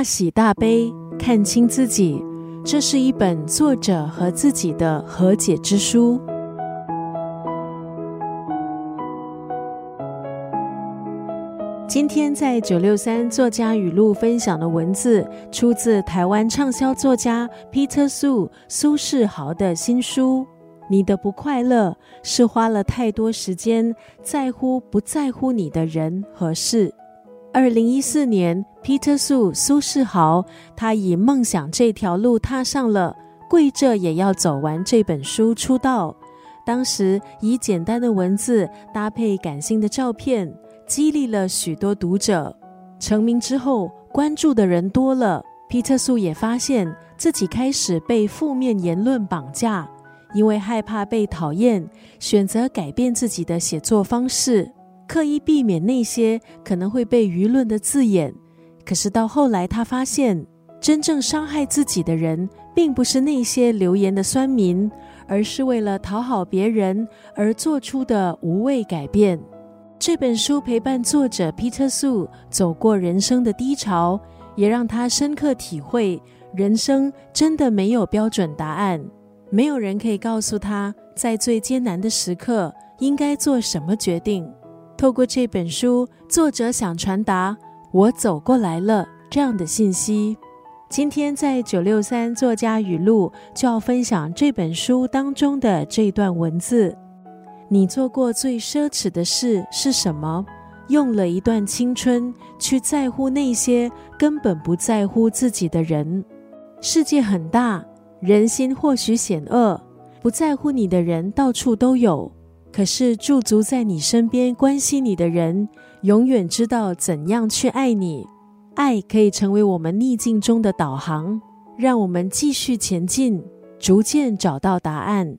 大喜大悲，看清自己。这是一本作者和自己的和解之书。今天在九六三作家语录分享的文字，出自台湾畅销作家 Peter 苏苏世豪的新书。你的不快乐是花了太多时间在乎不在乎你的人和事。二零一四年，Peter 苏苏世豪他以梦想这条路踏上了，跪着也要走完这本书出道。当时以简单的文字搭配感性的照片。激励了许多读者。成名之后，关注的人多了，皮特苏也发现自己开始被负面言论绑架，因为害怕被讨厌，选择改变自己的写作方式，刻意避免那些可能会被舆论的字眼。可是到后来，他发现真正伤害自己的人，并不是那些留言的酸民，而是为了讨好别人而做出的无谓改变。这本书陪伴作者皮特苏走过人生的低潮，也让他深刻体会人生真的没有标准答案，没有人可以告诉他在最艰难的时刻应该做什么决定。透过这本书，作者想传达“我走过来了”这样的信息。今天在九六三作家语录就要分享这本书当中的这段文字。你做过最奢侈的事是什么？用了一段青春去在乎那些根本不在乎自己的人。世界很大，人心或许险恶，不在乎你的人到处都有。可是驻足在你身边、关心你的人，永远知道怎样去爱你。爱可以成为我们逆境中的导航，让我们继续前进，逐渐找到答案。